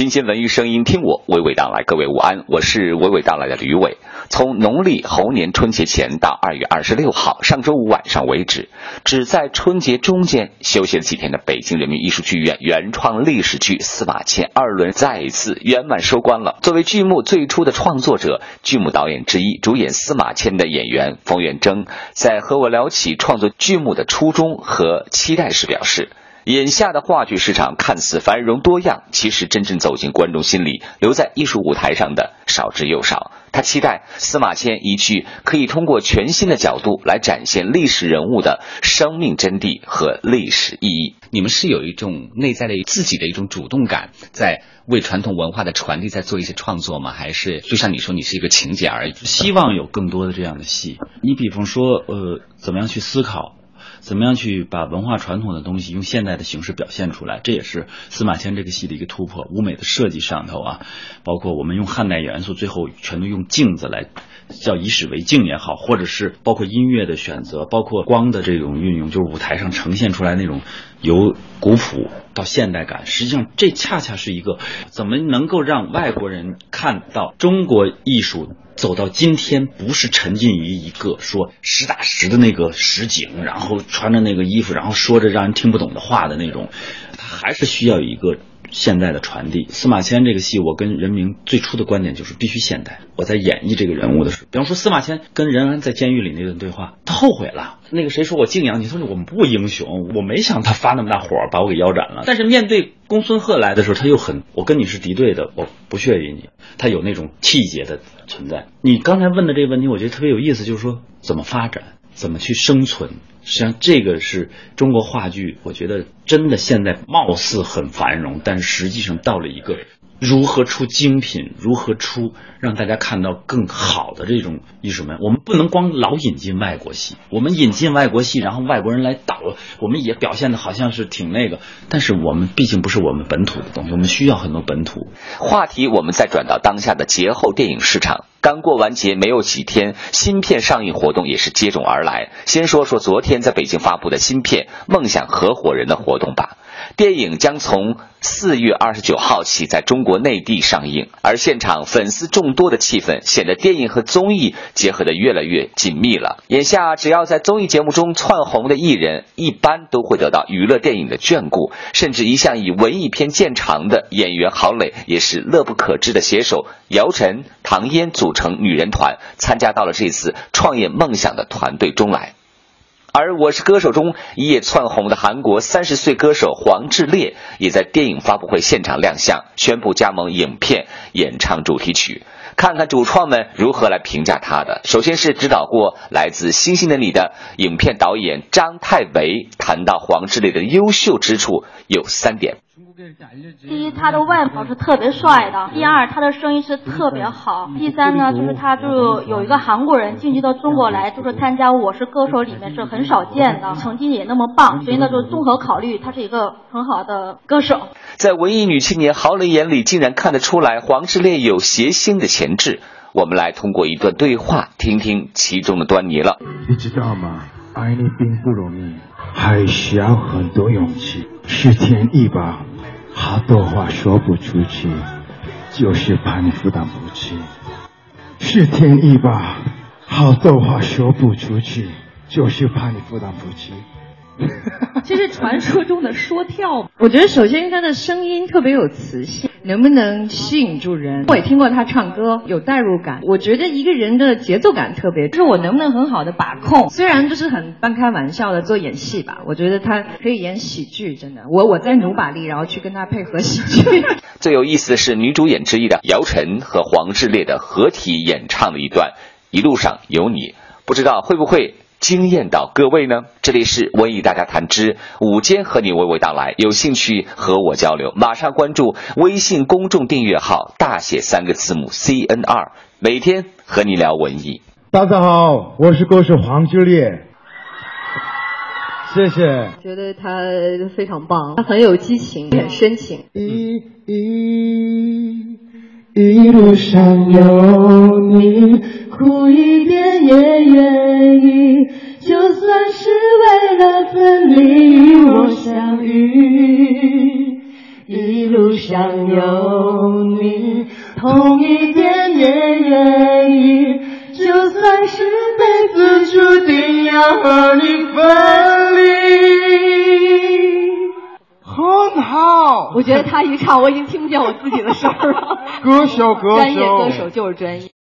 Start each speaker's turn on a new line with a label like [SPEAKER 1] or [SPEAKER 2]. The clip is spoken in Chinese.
[SPEAKER 1] 新鲜文艺声音，听我娓娓道来。各位午安，我是娓娓道来的吕伟。从农历猴年春节前到二月二十六号上周五晚上为止，只在春节中间休息了几天的北京人民艺术剧院原创历史剧《司马迁》二轮再一次圆满收官了。作为剧目最初的创作者、剧目导演之一，主演《司马迁》的演员冯远征在和我聊起创作剧目的初衷和期待时表示。眼下的话剧市场看似繁荣多样，其实真正走进观众心里、留在艺术舞台上的少之又少。他期待司马迁一剧可以通过全新的角度来展现历史人物的生命真谛和历史意义。你们是有一种内在的自己的一种主动感，在为传统文化的传递在做一些创作吗？还是就像你说，你是一个情节而已？
[SPEAKER 2] 希望有更多的这样的戏。你比方说，呃，怎么样去思考？怎么样去把文化传统的东西用现代的形式表现出来？这也是司马迁这个戏的一个突破。舞美的设计上头啊，包括我们用汉代元素，最后全都用镜子来，叫以史为镜也好，或者是包括音乐的选择，包括光的这种运用，就是舞台上呈现出来那种由古朴到现代感。实际上，这恰恰是一个怎么能够让外国人看到中国艺术。走到今天，不是沉浸于一个说实打实的那个实景，然后穿着那个衣服，然后说着让人听不懂的话的那种，它还是需要一个。现代的传递，司马迁这个戏，我跟任明最初的观点就是必须现代。我在演绎这个人物的时候，比方说司马迁跟任安在监狱里那段对话，他后悔了。那个谁说我敬仰你，他说我们不英雄，我没想他发那么大火把我给腰斩了。但是面对公孙贺来的时候，他又很，我跟你是敌对的，我不屑于你。他有那种气节的存在。你刚才问的这个问题，我觉得特别有意思，就是说怎么发展，怎么去生存。实际上，这个是中国话剧，我觉得真的现在貌似很繁荣，但实际上到了一个。如何出精品？如何出让大家看到更好的这种艺术门？我们不能光老引进外国戏，我们引进外国戏，然后外国人来导，我们也表现的好像是挺那个，但是我们毕竟不是我们本土的东西，我们需要很多本土
[SPEAKER 1] 话题。我们再转到当下的节后电影市场，刚过完节没有几天，新片上映活动也是接踵而来。先说说昨天在北京发布的新片《梦想合伙人》的活动吧。电影将从四月二十九号起在中国内地上映，而现场粉丝众多的气氛，显得电影和综艺结合的越来越紧密了。眼下，只要在综艺节目中窜红的艺人，一般都会得到娱乐电影的眷顾，甚至一向以文艺片见长的演员郝蕾，也是乐不可支的携手姚晨、唐嫣组成女人团，参加到了这次创业梦想的团队中来。而《我是歌手》中一夜窜红的韩国三十岁歌手黄致列，也在电影发布会现场亮相，宣布加盟影片演唱主题曲。看看主创们如何来评价他的。首先是指导过《来自星星的你》的影片导演张泰维，谈到黄致列的优秀之处有三点。
[SPEAKER 3] 第一，他的外貌是特别帅的；第二，他的声音是特别好；第三呢，就是他就有一个韩国人进军到中国来，就是参加《我是歌手》里面是很少见的，成绩也那么棒，所以呢，就综合考虑，他是一个很好的歌手。
[SPEAKER 1] 在文艺女青年郝蕾眼里，竟然看得出来黄致列有谐星的潜质。我们来通过一段对话，听听其中的端倪了。
[SPEAKER 4] 你知道吗？爱你并不容易，还需要很多勇气，是天意吧。好多话说不出去，就是怕你负担不起，是天意吧？好多话说不出去，就是怕你负担不起。
[SPEAKER 5] 这是传说中的说跳。我觉得首先他的声音特别有磁性，能不能吸引住人？我也听过他唱歌，有代入感。我觉得一个人的节奏感特别，就是我能不能很好的把控？虽然就是很半开玩笑的做演戏吧，我觉得他可以演喜剧，真的。我我在努把力，然后去跟他配合喜剧。
[SPEAKER 1] 最有意思的是女主演之一的姚晨和黄致列的合体演唱的一段《一路上有你》，不知道会不会。惊艳到各位呢！这里是文艺大家谈之午间，和你娓娓道来。有兴趣和我交流，马上关注微信公众订阅号，大写三个字母 C N R，每天和你聊文艺。
[SPEAKER 4] 大家好，我是歌手黄致列，谢谢。
[SPEAKER 5] 觉得他非常棒，他很有激情，很深情。
[SPEAKER 4] 一一一路上有你。
[SPEAKER 6] 一路上有你，痛一点也愿意，就算是辈子注定要和你分离。
[SPEAKER 7] 很好，
[SPEAKER 8] 我觉得他一唱，我已经听不见我自己的声儿了。
[SPEAKER 7] 歌手，歌手，
[SPEAKER 8] 专业歌手就是专业。